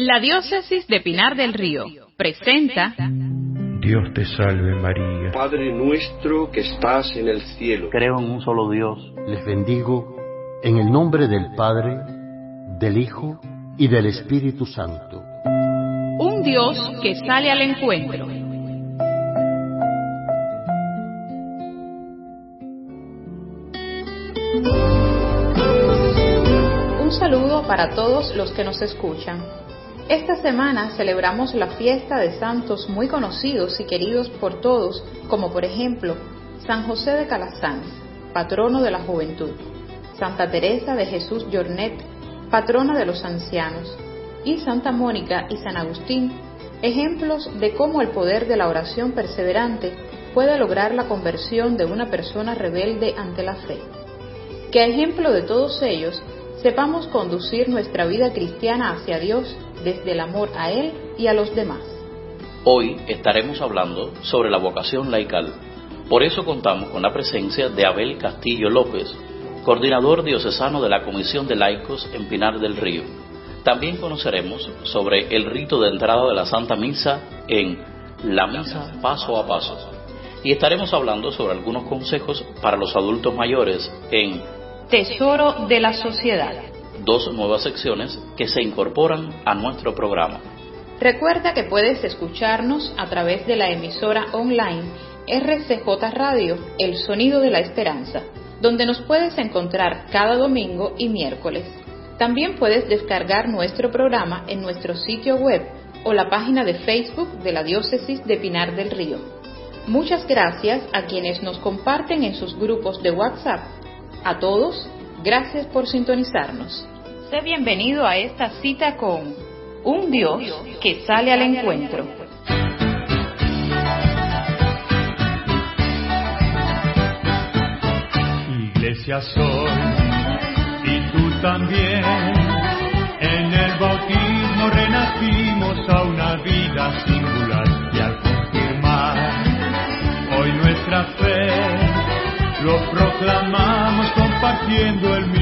La diócesis de Pinar del Río presenta Dios te salve María. Padre nuestro que estás en el cielo. Creo en un solo Dios. Les bendigo en el nombre del Padre, del Hijo y del Espíritu Santo. Un Dios que sale al encuentro. Un saludo para todos los que nos escuchan. Esta semana celebramos la fiesta de santos muy conocidos y queridos por todos, como por ejemplo San José de Calasanz, patrono de la juventud, Santa Teresa de Jesús Jornet, patrona de los ancianos, y Santa Mónica y San Agustín, ejemplos de cómo el poder de la oración perseverante puede lograr la conversión de una persona rebelde ante la fe. Que a ejemplo de todos ellos, sepamos conducir nuestra vida cristiana hacia Dios desde el amor a Él y a los demás. Hoy estaremos hablando sobre la vocación laical. Por eso contamos con la presencia de Abel Castillo López, coordinador diocesano de la Comisión de Laicos en Pinar del Río. También conoceremos sobre el rito de entrada de la Santa Misa en La Misa Paso a Paso. Y estaremos hablando sobre algunos consejos para los adultos mayores en Tesoro de la Sociedad. Dos nuevas secciones que se incorporan a nuestro programa. Recuerda que puedes escucharnos a través de la emisora online RCJ Radio, El Sonido de la Esperanza, donde nos puedes encontrar cada domingo y miércoles. También puedes descargar nuestro programa en nuestro sitio web o la página de Facebook de la Diócesis de Pinar del Río. Muchas gracias a quienes nos comparten en sus grupos de WhatsApp. A todos, gracias por sintonizarnos. Sé bienvenido a esta cita con un Dios que sale al encuentro. Iglesia soy y tú también. En el bautismo renacimos a una vida singular compartiendo el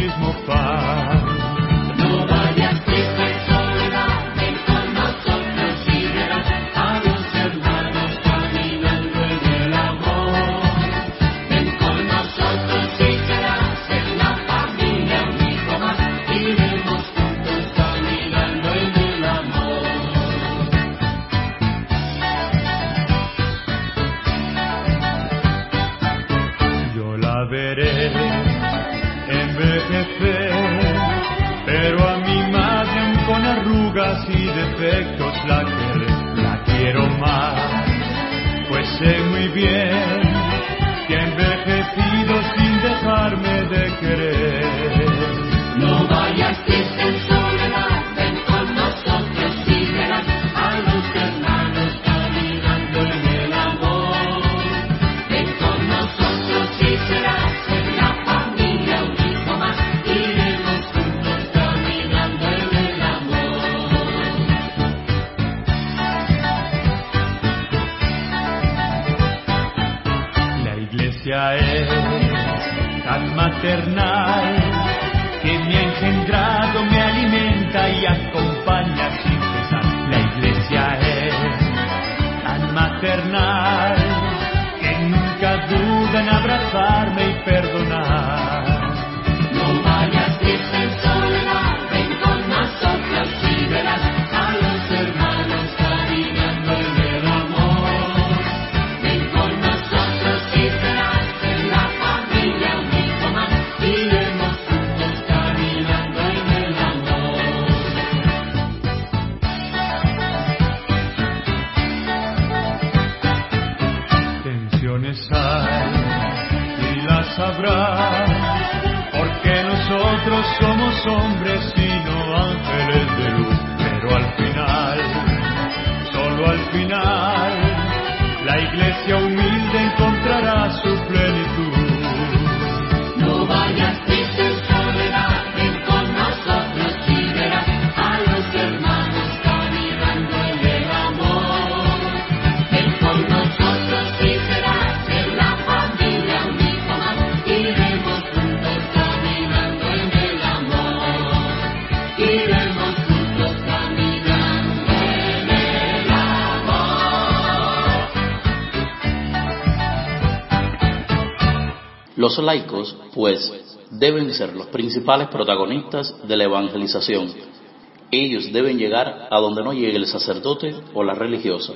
tan iglesia humilde. Los laicos, pues, deben ser los principales protagonistas de la evangelización. Ellos deben llegar a donde no llegue el sacerdote o la religiosa.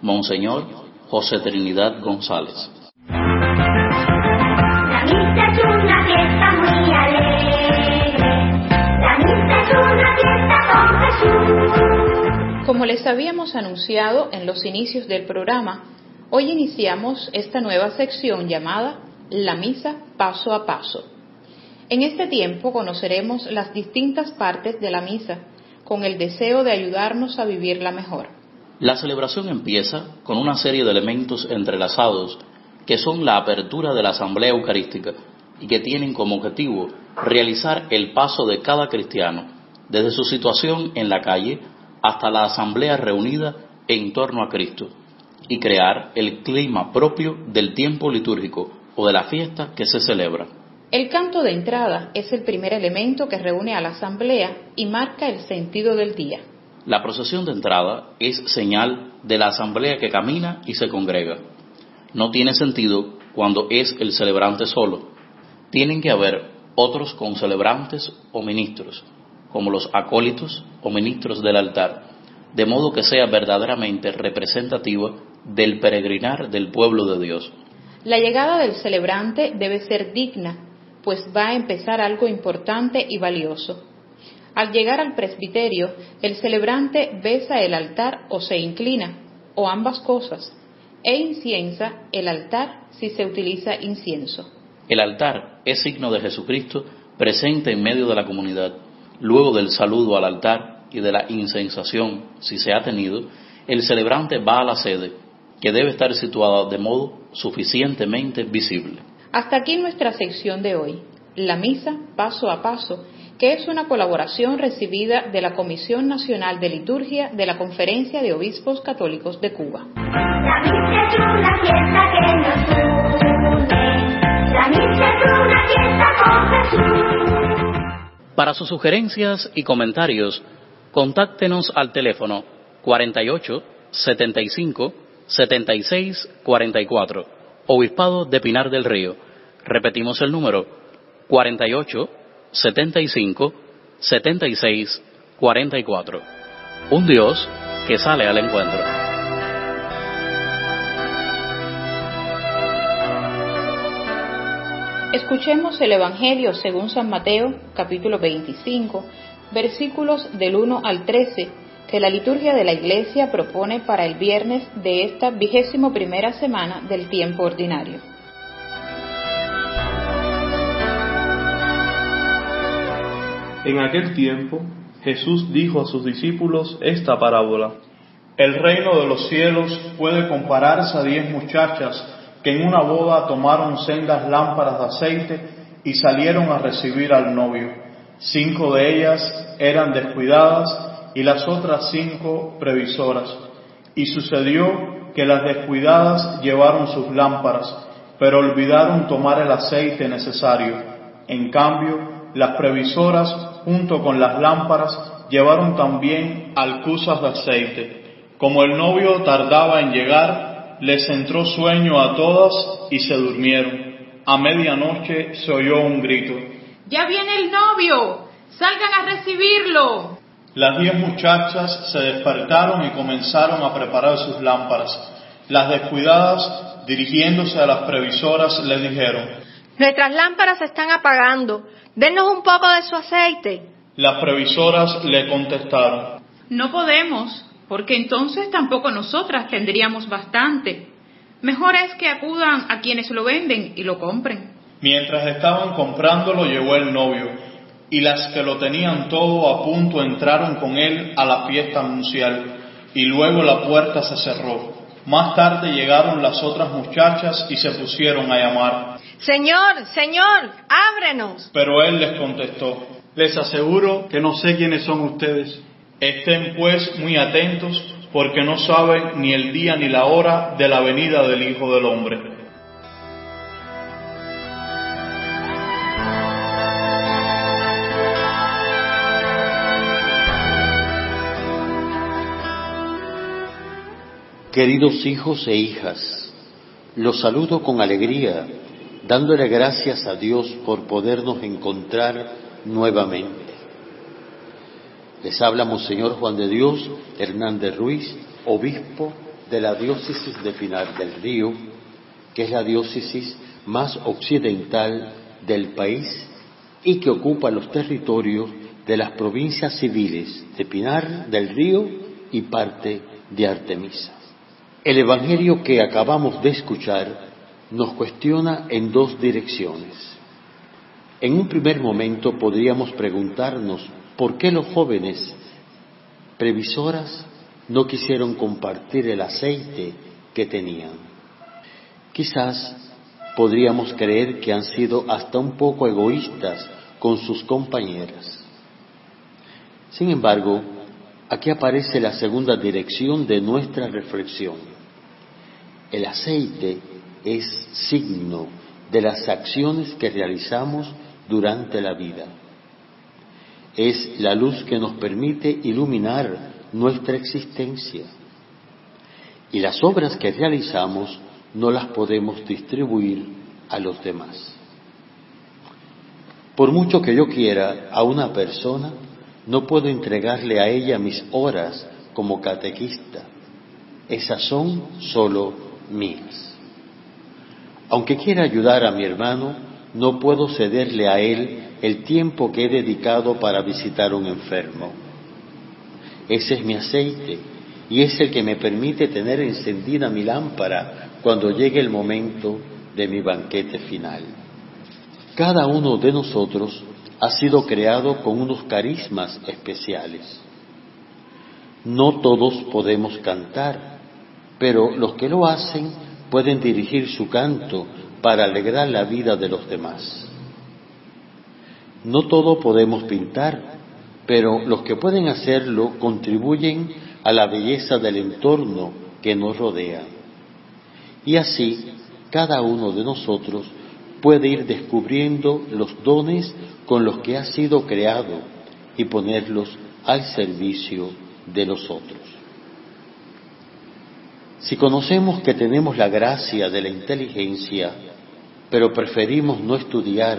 Monseñor José Trinidad González. La misa es una fiesta muy alegre. La misa es una fiesta con Jesús. Como les habíamos anunciado en los inicios del programa, hoy iniciamos esta nueva sección llamada La Misa Paso a Paso. En este tiempo conoceremos las distintas partes de la misa con el deseo de ayudarnos a vivirla mejor. La celebración empieza con una serie de elementos entrelazados que son la apertura de la asamblea eucarística y que tienen como objetivo realizar el paso de cada cristiano desde su situación en la calle hasta la asamblea reunida en torno a Cristo y crear el clima propio del tiempo litúrgico o de la fiesta que se celebra. El canto de entrada es el primer elemento que reúne a la asamblea y marca el sentido del día. La procesión de entrada es señal de la asamblea que camina y se congrega. No tiene sentido cuando es el celebrante solo. Tienen que haber otros concelebrantes o ministros, como los acólitos o ministros del altar, de modo que sea verdaderamente representativa del peregrinar del pueblo de Dios. La llegada del celebrante debe ser digna, pues va a empezar algo importante y valioso. Al llegar al presbiterio, el celebrante besa el altar o se inclina, o ambas cosas, e inciensa el altar si se utiliza incienso. El altar es signo de Jesucristo presente en medio de la comunidad. Luego del saludo al altar y de la incensación, si se ha tenido, el celebrante va a la sede, que debe estar situada de modo suficientemente visible. Hasta aquí nuestra sección de hoy, la misa paso a paso, que es una colaboración recibida de la Comisión Nacional de Liturgia de la Conferencia de Obispos Católicos de Cuba. La misa es una fiesta que nos une. La misa es una fiesta con Jesús. Para sus sugerencias y comentarios, contáctenos al teléfono 48 75 76 44, Obispado de Pinar del Río. Repetimos el número 48 75 76 44. Un Dios que sale al encuentro. Escuchemos el Evangelio según San Mateo, capítulo 25, versículos del 1 al 13, que la liturgia de la Iglesia propone para el viernes de esta vigésimo primera semana del tiempo ordinario. En aquel tiempo Jesús dijo a sus discípulos esta parábola. El reino de los cielos puede compararse a diez muchachas que en una boda tomaron sendas lámparas de aceite y salieron a recibir al novio. Cinco de ellas eran descuidadas y las otras cinco previsoras. Y sucedió que las descuidadas llevaron sus lámparas, pero olvidaron tomar el aceite necesario. En cambio, las previsoras, junto con las lámparas, llevaron también alcusas de aceite. Como el novio tardaba en llegar, les entró sueño a todas y se durmieron. A medianoche se oyó un grito. ¡Ya viene el novio! ¡Salgan a recibirlo! Las diez muchachas se despertaron y comenzaron a preparar sus lámparas. Las descuidadas, dirigiéndose a las previsoras, le dijeron, Nuestras lámparas se están apagando. Denos un poco de su aceite. Las previsoras le contestaron, No podemos, porque entonces tampoco nosotras tendríamos bastante. Mejor es que acudan a quienes lo venden y lo compren. Mientras estaban comprándolo llegó el novio, y las que lo tenían todo a punto entraron con él a la fiesta nupcial, y luego la puerta se cerró. Más tarde llegaron las otras muchachas y se pusieron a llamar. Señor, Señor, ábrenos. Pero él les contestó, Les aseguro que no sé quiénes son ustedes. estén pues muy atentos porque no saben ni el día ni la hora de la venida del Hijo del Hombre. Queridos hijos e hijas, los saludo con alegría, dándole gracias a Dios por podernos encontrar nuevamente. Les habla Monseñor Juan de Dios Hernández Ruiz, obispo de la diócesis de Pinar del Río, que es la diócesis más occidental del país y que ocupa los territorios de las provincias civiles de Pinar del Río y parte de Artemisa. El Evangelio que acabamos de escuchar nos cuestiona en dos direcciones. En un primer momento podríamos preguntarnos por qué los jóvenes previsoras no quisieron compartir el aceite que tenían. Quizás podríamos creer que han sido hasta un poco egoístas con sus compañeras. Sin embargo, aquí aparece la segunda dirección de nuestra reflexión. El aceite es signo de las acciones que realizamos durante la vida. Es la luz que nos permite iluminar nuestra existencia. Y las obras que realizamos no las podemos distribuir a los demás. Por mucho que yo quiera a una persona, no puedo entregarle a ella mis horas como catequista. Esas son solo mías. Aunque quiera ayudar a mi hermano, no puedo cederle a él el tiempo que he dedicado para visitar un enfermo. Ese es mi aceite y es el que me permite tener encendida mi lámpara cuando llegue el momento de mi banquete final. Cada uno de nosotros ha sido creado con unos carismas especiales. No todos podemos cantar, pero los que lo hacen pueden dirigir su canto para alegrar la vida de los demás. No todo podemos pintar, pero los que pueden hacerlo contribuyen a la belleza del entorno que nos rodea. Y así, cada uno de nosotros puede ir descubriendo los dones con los que ha sido creado y ponerlos al servicio de los otros. Si conocemos que tenemos la gracia de la inteligencia, pero preferimos no estudiar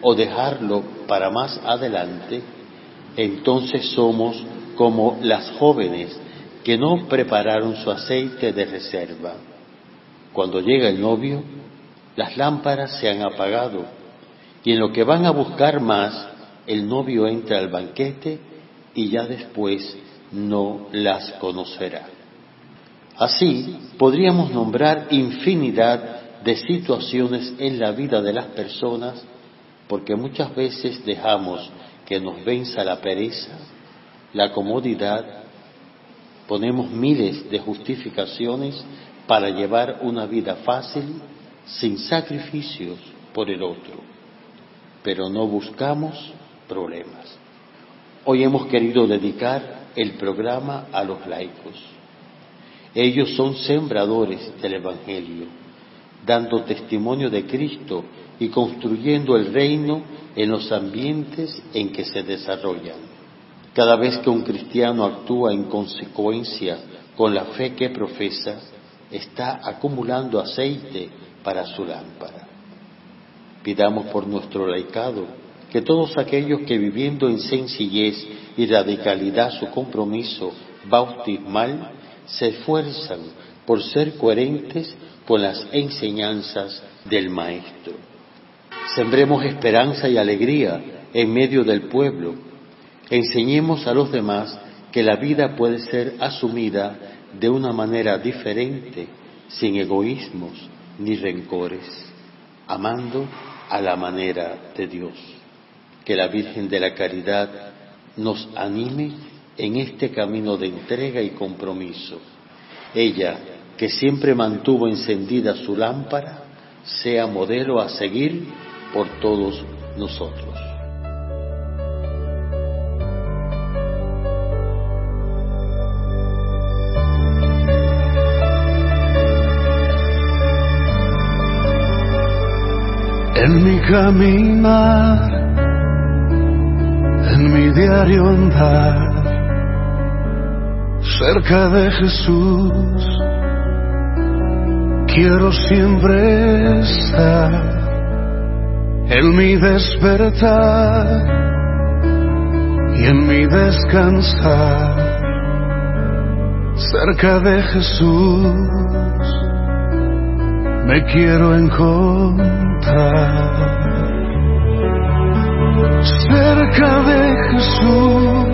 o dejarlo para más adelante, entonces somos como las jóvenes que no prepararon su aceite de reserva. Cuando llega el novio, las lámparas se han apagado y en lo que van a buscar más, el novio entra al banquete y ya después no las conocerá. Así podríamos nombrar infinidad de situaciones en la vida de las personas porque muchas veces dejamos que nos venza la pereza, la comodidad, ponemos miles de justificaciones para llevar una vida fácil, sin sacrificios por el otro, pero no buscamos problemas. Hoy hemos querido dedicar el programa a los laicos. Ellos son sembradores del Evangelio, dando testimonio de Cristo y construyendo el reino en los ambientes en que se desarrollan. Cada vez que un cristiano actúa en consecuencia con la fe que profesa, está acumulando aceite para su lámpara. Pidamos por nuestro laicado que todos aquellos que viviendo en sencillez y radicalidad su compromiso bautismal se esfuerzan por ser coherentes con las enseñanzas del Maestro. Sembremos esperanza y alegría en medio del pueblo. Enseñemos a los demás que la vida puede ser asumida de una manera diferente, sin egoísmos ni rencores, amando a la manera de Dios. Que la Virgen de la Caridad nos anime en este camino de entrega y compromiso. Ella, que siempre mantuvo encendida su lámpara, sea modelo a seguir por todos nosotros. En mi caminar, en mi diario andar, cerca de Jesús, quiero siempre estar. En mi despertar y en mi descansar, cerca de Jesús, me quiero encontrar. Cerca de Jesús,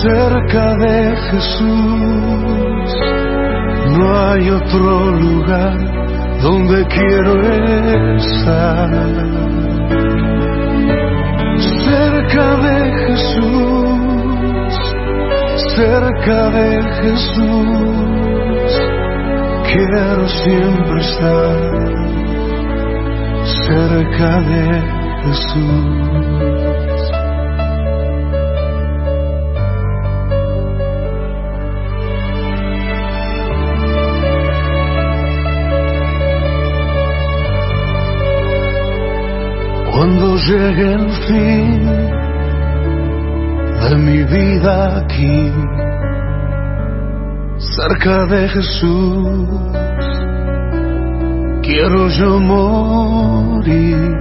cerca de Jesús, no hay otro lugar donde quiero estar. Cerca de Jesús, cerca de Jesús, quiero siempre estar cerca de Jesús. Cuando llegue el fin de mi vida aquí, cerca de Jesús, quiero yo morir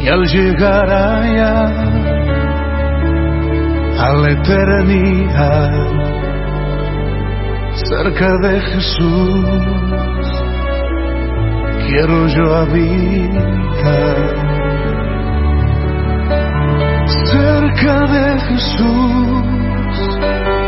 y al llegar allá a la eternidad cerca de Jesús quiero yo habitar. Cerca de Jesús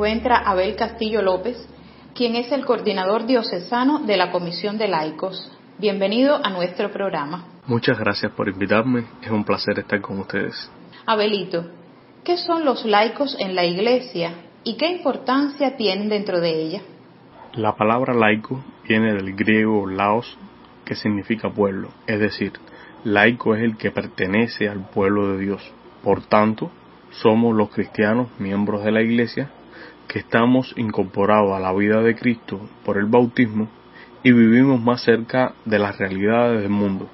Encuentra Abel Castillo López, quien es el coordinador diocesano de la Comisión de Laicos. Bienvenido a nuestro programa. Muchas gracias por invitarme, es un placer estar con ustedes. Abelito, ¿qué son los laicos en la Iglesia y qué importancia tienen dentro de ella? La palabra laico viene del griego laos, que significa pueblo, es decir, laico es el que pertenece al pueblo de Dios. Por tanto, somos los cristianos, miembros de la Iglesia, que estamos incorporados a la vida de Cristo por el bautismo y vivimos más cerca de las realidades del mundo,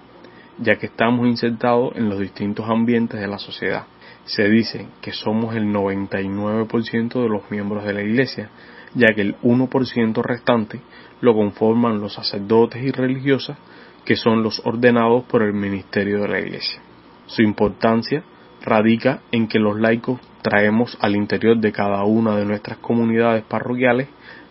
ya que estamos insertados en los distintos ambientes de la sociedad. Se dice que somos el 99% de los miembros de la Iglesia, ya que el 1% restante lo conforman los sacerdotes y religiosas, que son los ordenados por el ministerio de la Iglesia. Su importancia radica en que los laicos traemos al interior de cada una de nuestras comunidades parroquiales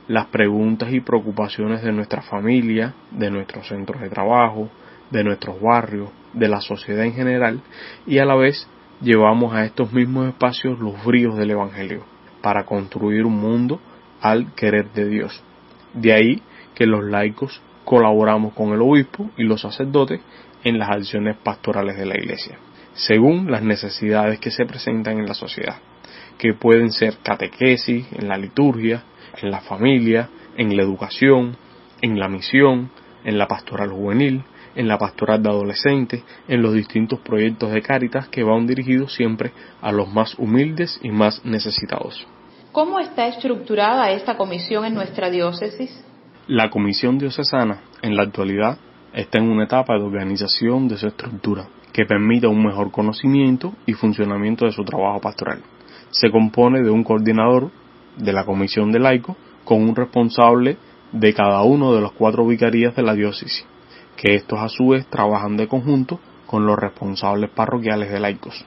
las preguntas y preocupaciones de nuestra familia, de nuestros centros de trabajo, de nuestros barrios, de la sociedad en general, y a la vez llevamos a estos mismos espacios los bríos del Evangelio, para construir un mundo al querer de Dios. De ahí que los laicos colaboramos con el obispo y los sacerdotes en las acciones pastorales de la Iglesia según las necesidades que se presentan en la sociedad. que pueden ser catequesis, en la liturgia, en la familia, en la educación, en la misión, en la pastoral juvenil, en la pastoral de adolescentes, en los distintos proyectos de Cáritas que van dirigidos siempre a los más humildes y más necesitados. ¿Cómo está estructurada esta comisión en nuestra diócesis? La comisión diocesana, en la actualidad, está en una etapa de organización de su estructura, que permita un mejor conocimiento y funcionamiento de su trabajo pastoral. Se compone de un coordinador de la comisión de laico con un responsable de cada uno de los cuatro vicarías de la diócesis, que estos a su vez trabajan de conjunto con los responsables parroquiales de laicos.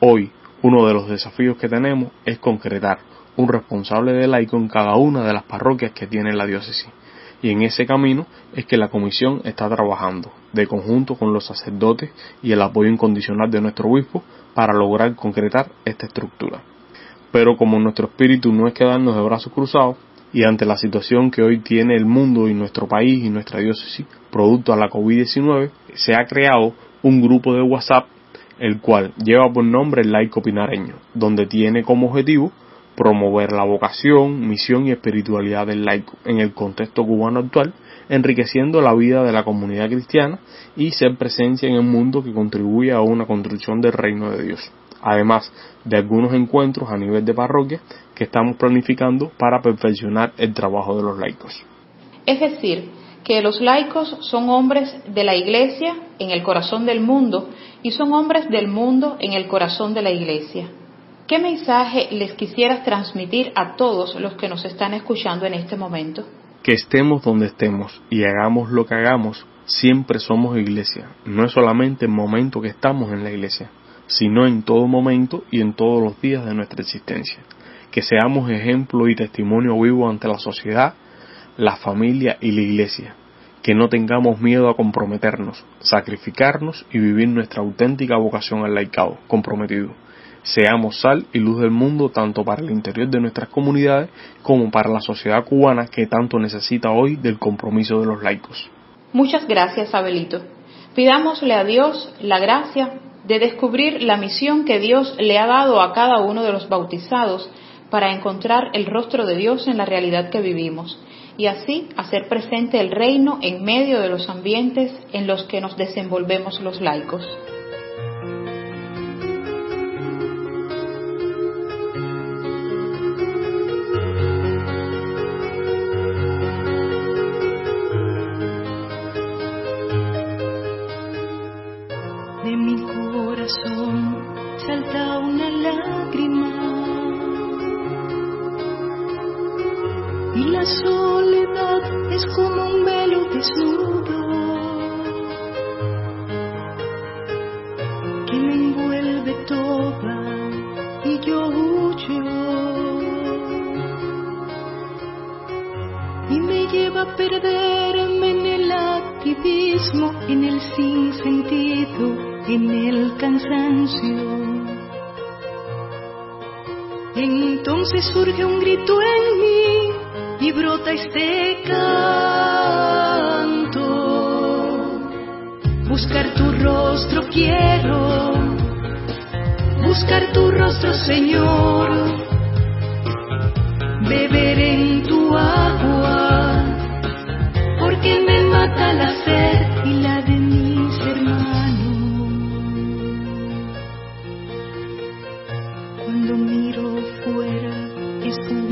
Hoy, uno de los desafíos que tenemos es concretar un responsable de laico en cada una de las parroquias que tiene la diócesis. Y en ese camino es que la comisión está trabajando, de conjunto con los sacerdotes y el apoyo incondicional de nuestro obispo, para lograr concretar esta estructura. Pero como nuestro espíritu no es quedarnos de brazos cruzados, y ante la situación que hoy tiene el mundo y nuestro país y nuestra diócesis, producto a la COVID-19, se ha creado un grupo de WhatsApp, el cual lleva por nombre el laico pinareño, donde tiene como objetivo promover la vocación, misión y espiritualidad del laico en el contexto cubano actual, enriqueciendo la vida de la comunidad cristiana y ser presencia en el mundo que contribuye a una construcción del reino de Dios. Además de algunos encuentros a nivel de parroquia que estamos planificando para perfeccionar el trabajo de los laicos. Es decir, que los laicos son hombres de la Iglesia en el corazón del mundo y son hombres del mundo en el corazón de la Iglesia. ¿Qué mensaje les quisieras transmitir a todos los que nos están escuchando en este momento? Que estemos donde estemos y hagamos lo que hagamos, siempre somos iglesia. No es solamente el momento que estamos en la iglesia, sino en todo momento y en todos los días de nuestra existencia. Que seamos ejemplo y testimonio vivo ante la sociedad, la familia y la iglesia. Que no tengamos miedo a comprometernos, sacrificarnos y vivir nuestra auténtica vocación al laicado, comprometido. Seamos sal y luz del mundo tanto para el interior de nuestras comunidades como para la sociedad cubana que tanto necesita hoy del compromiso de los laicos. Muchas gracias, Abelito. Pidámosle a Dios la gracia de descubrir la misión que Dios le ha dado a cada uno de los bautizados para encontrar el rostro de Dios en la realidad que vivimos y así hacer presente el reino en medio de los ambientes en los que nos desenvolvemos los laicos.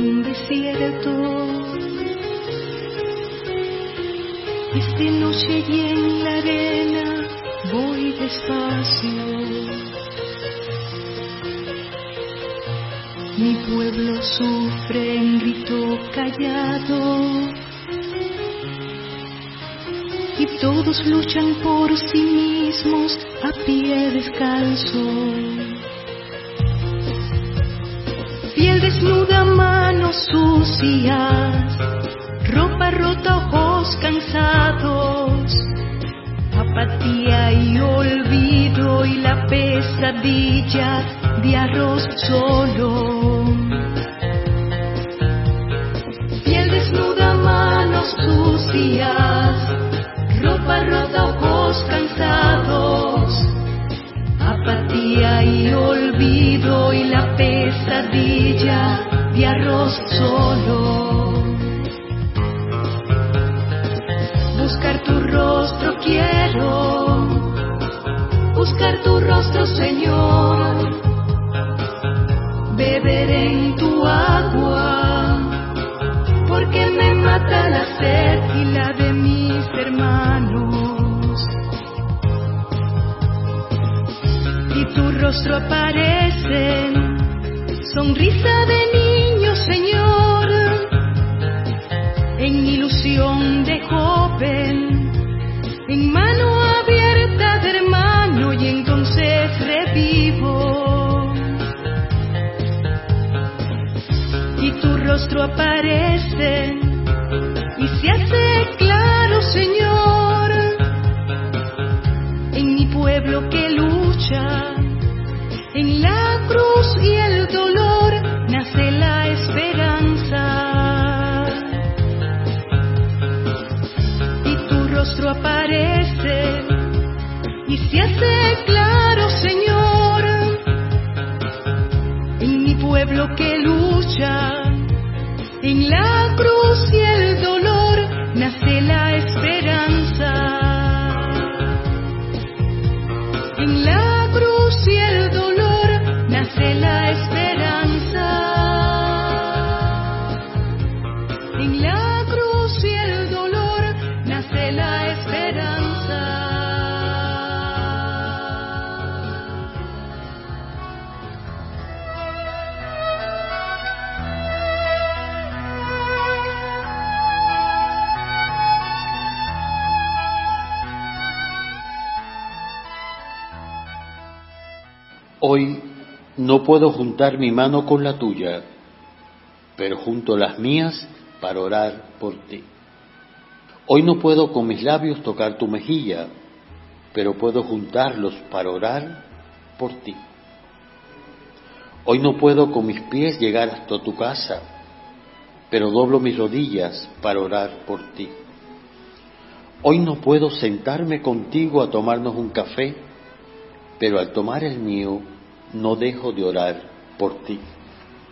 Un desierto. Es de noche y en la arena voy despacio. Mi pueblo sufre en grito callado y todos luchan por sí mismos a pie descalzo. Piel desnuda, manos sucias, ropa rota, ojos cansados, apatía y olvido y la pesadilla de arroz solo. Piel desnuda, manos sucias, ropa rota, ojos cansados, apatía y olvido y la pesadilla quesadilla de arroz solo. Buscar tu rostro quiero, buscar tu rostro Señor, beber en tu agua, porque me mata la sed y la de mis hermanos. Y tu rostro aparece, sonrisa de niño Señor, en ilusión de joven, en mano abierta de hermano y entonces revivo. Y tu rostro aparece En la cruz y el dolor nace la esperanza. Hoy no puedo juntar mi mano con la tuya, pero junto las mías para orar por ti. Hoy no puedo con mis labios tocar tu mejilla, pero puedo juntarlos para orar por ti. Hoy no puedo con mis pies llegar hasta tu casa, pero doblo mis rodillas para orar por ti. Hoy no puedo sentarme contigo a tomarnos un café, pero al tomar el mío no dejo de orar por ti.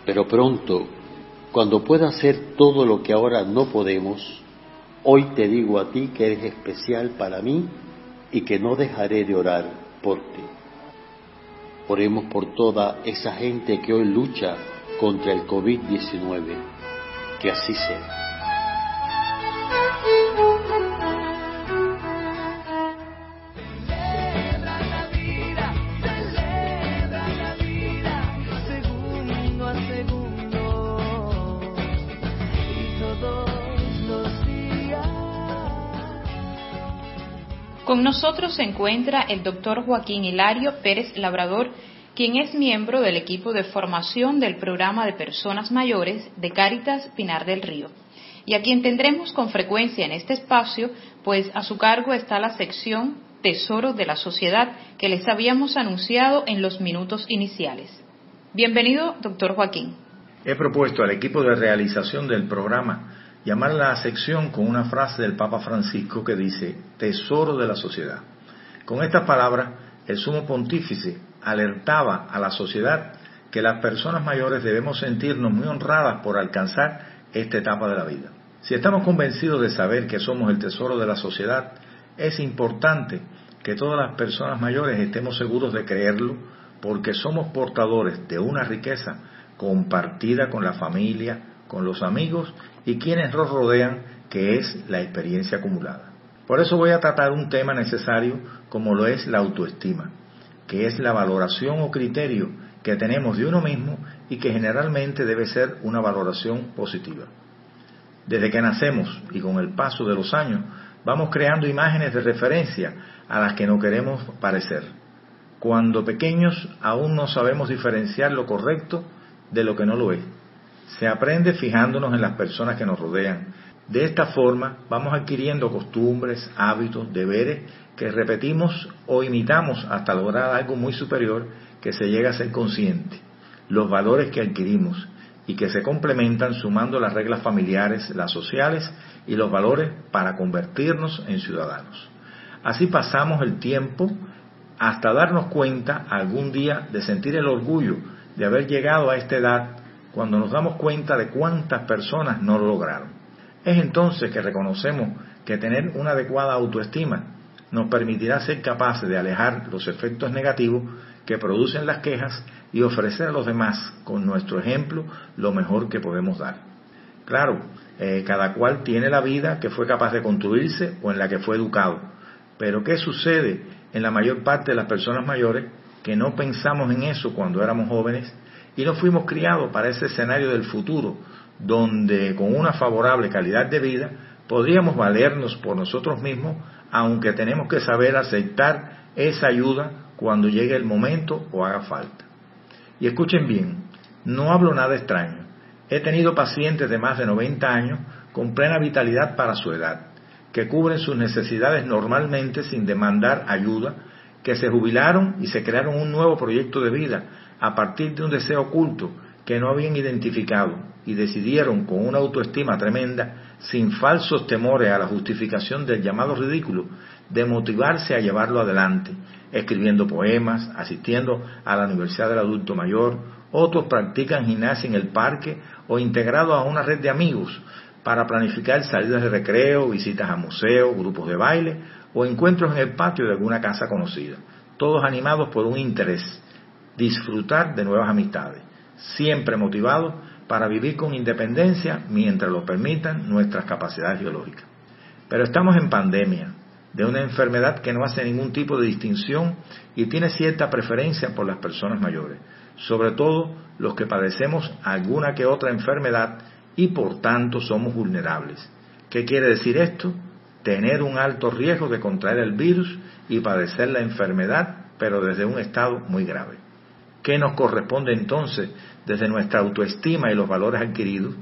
Pero pronto, cuando pueda hacer todo lo que ahora no podemos, hoy te digo a ti que eres especial para mí y que no dejaré de orar por ti. Oremos por toda esa gente que hoy lucha contra el COVID-19. Que así sea. Con nosotros se encuentra el doctor Joaquín Hilario Pérez Labrador, quien es miembro del equipo de formación del programa de personas mayores de Cáritas Pinar del Río, y a quien tendremos con frecuencia en este espacio, pues a su cargo está la sección Tesoro de la Sociedad que les habíamos anunciado en los minutos iniciales. Bienvenido, doctor Joaquín. He propuesto al equipo de realización del programa llamar la sección con una frase del Papa Francisco que dice, Tesoro de la Sociedad. Con estas palabras, el sumo pontífice alertaba a la sociedad que las personas mayores debemos sentirnos muy honradas por alcanzar esta etapa de la vida. Si estamos convencidos de saber que somos el tesoro de la sociedad, es importante que todas las personas mayores estemos seguros de creerlo porque somos portadores de una riqueza compartida con la familia, con los amigos y quienes nos rodean, que es la experiencia acumulada. Por eso voy a tratar un tema necesario como lo es la autoestima, que es la valoración o criterio que tenemos de uno mismo y que generalmente debe ser una valoración positiva. Desde que nacemos y con el paso de los años, vamos creando imágenes de referencia a las que no queremos parecer. Cuando pequeños aún no sabemos diferenciar lo correcto de lo que no lo es. Se aprende fijándonos en las personas que nos rodean. De esta forma vamos adquiriendo costumbres, hábitos, deberes que repetimos o imitamos hasta lograr algo muy superior que se llega a ser consciente. Los valores que adquirimos y que se complementan sumando las reglas familiares, las sociales y los valores para convertirnos en ciudadanos. Así pasamos el tiempo hasta darnos cuenta algún día de sentir el orgullo de haber llegado a esta edad cuando nos damos cuenta de cuántas personas no lo lograron. Es entonces que reconocemos que tener una adecuada autoestima nos permitirá ser capaces de alejar los efectos negativos que producen las quejas y ofrecer a los demás, con nuestro ejemplo, lo mejor que podemos dar. Claro, eh, cada cual tiene la vida que fue capaz de construirse o en la que fue educado. Pero ¿qué sucede en la mayor parte de las personas mayores que no pensamos en eso cuando éramos jóvenes y no fuimos criados para ese escenario del futuro, donde con una favorable calidad de vida podríamos valernos por nosotros mismos, aunque tenemos que saber aceptar esa ayuda cuando llegue el momento o haga falta. Y escuchen bien, no hablo nada extraño. He tenido pacientes de más de 90 años con plena vitalidad para su edad, que cubren sus necesidades normalmente sin demandar ayuda, que se jubilaron y se crearon un nuevo proyecto de vida a partir de un deseo oculto que no habían identificado y decidieron con una autoestima tremenda, sin falsos temores a la justificación del llamado ridículo, de motivarse a llevarlo adelante, escribiendo poemas, asistiendo a la Universidad del Adulto Mayor, otros practican gimnasia en el parque o integrados a una red de amigos para planificar salidas de recreo, visitas a museos, grupos de baile o encuentros en el patio de alguna casa conocida, todos animados por un interés, disfrutar de nuevas amistades, siempre motivados para vivir con independencia mientras lo permitan nuestras capacidades biológicas. Pero estamos en pandemia, de una enfermedad que no hace ningún tipo de distinción y tiene cierta preferencia por las personas mayores, sobre todo los que padecemos alguna que otra enfermedad y por tanto somos vulnerables. ¿Qué quiere decir esto? Tener un alto riesgo de contraer el virus y padecer la enfermedad, pero desde un estado muy grave. ¿Qué nos corresponde entonces desde nuestra autoestima y los valores adquiridos?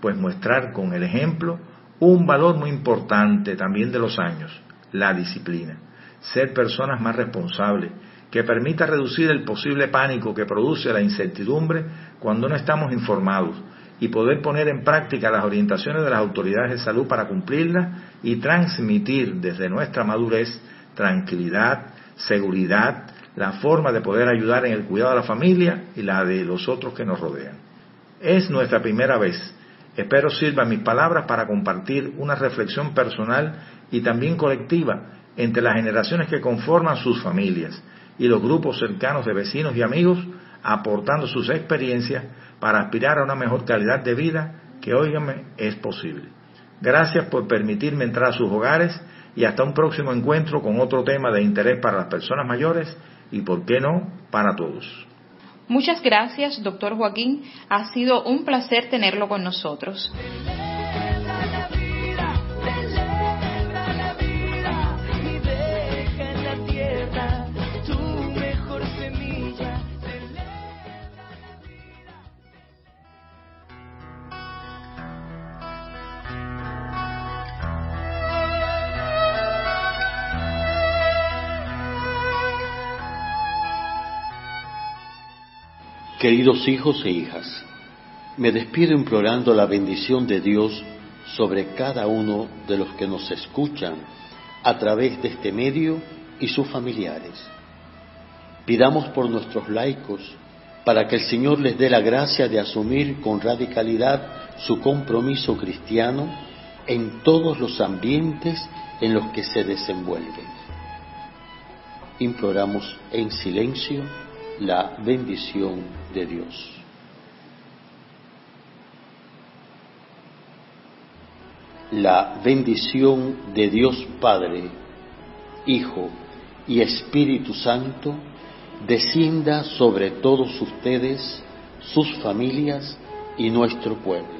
Pues mostrar con el ejemplo un valor muy importante también de los años, la disciplina. Ser personas más responsables, que permita reducir el posible pánico que produce la incertidumbre cuando no estamos informados y poder poner en práctica las orientaciones de las autoridades de salud para cumplirlas y transmitir desde nuestra madurez tranquilidad, seguridad, la forma de poder ayudar en el cuidado de la familia y la de los otros que nos rodean. Es nuestra primera vez. Espero sirvan mis palabras para compartir una reflexión personal y también colectiva entre las generaciones que conforman sus familias y los grupos cercanos de vecinos y amigos, aportando sus experiencias para aspirar a una mejor calidad de vida que, óigame, es posible. Gracias por permitirme entrar a sus hogares y hasta un próximo encuentro con otro tema de interés para las personas mayores y, por qué no, para todos. Muchas gracias, doctor Joaquín. Ha sido un placer tenerlo con nosotros. Queridos hijos e hijas, me despido implorando la bendición de Dios sobre cada uno de los que nos escuchan a través de este medio y sus familiares. Pidamos por nuestros laicos para que el Señor les dé la gracia de asumir con radicalidad su compromiso cristiano en todos los ambientes en los que se desenvuelven. Imploramos en silencio la bendición de Dios. La bendición de Dios Padre, Hijo y Espíritu Santo descienda sobre todos ustedes, sus familias y nuestro pueblo.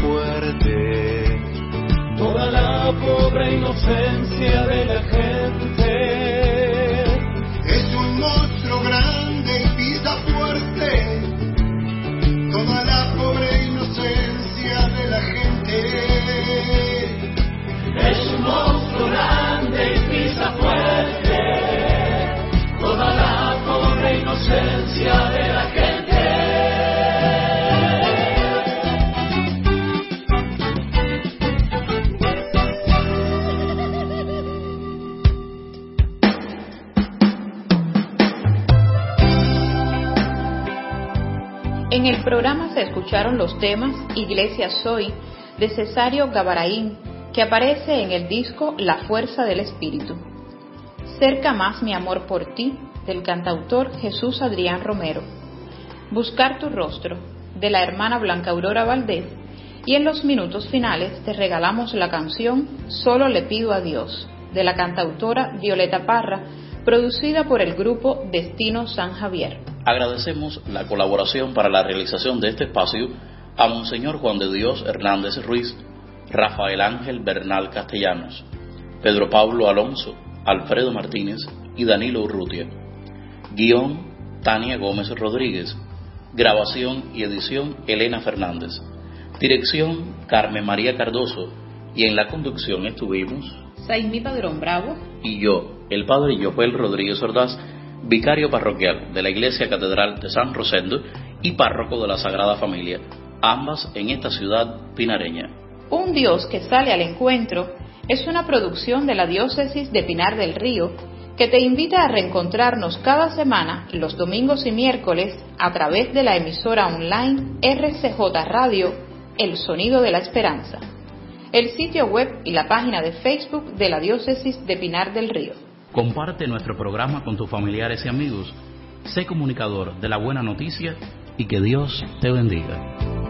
Fuerte Toda la pobre inocencia de la gente. Programa se escucharon los temas Iglesia Soy de Cesario Gabaraín, que aparece en el disco La Fuerza del Espíritu. Cerca más mi amor por ti, del cantautor Jesús Adrián Romero. Buscar tu rostro, de la hermana Blanca Aurora Valdés. Y en los minutos finales te regalamos la canción Solo le pido a Dios, de la cantautora Violeta Parra, producida por el grupo Destino San Javier. Agradecemos la colaboración para la realización de este espacio a Monseñor Juan de Dios Hernández Ruiz, Rafael Ángel Bernal Castellanos, Pedro Pablo Alonso, Alfredo Martínez y Danilo Urrutia. Guión Tania Gómez Rodríguez. Grabación y edición Elena Fernández. Dirección Carmen María Cardoso. Y en la conducción estuvimos Saimi Padrón Bravo y yo, el padre Joel Rodríguez Ordaz, vicario parroquial de la Iglesia Catedral de San Rosendo y párroco de la Sagrada Familia, ambas en esta ciudad pinareña. Un Dios que sale al encuentro es una producción de la diócesis de Pinar del Río que te invita a reencontrarnos cada semana los domingos y miércoles a través de la emisora online RCJ Radio, El Sonido de la Esperanza, el sitio web y la página de Facebook de la diócesis de Pinar del Río. Comparte nuestro programa con tus familiares y amigos Sé comunicador de la buena noticia y que Dios te bendiga.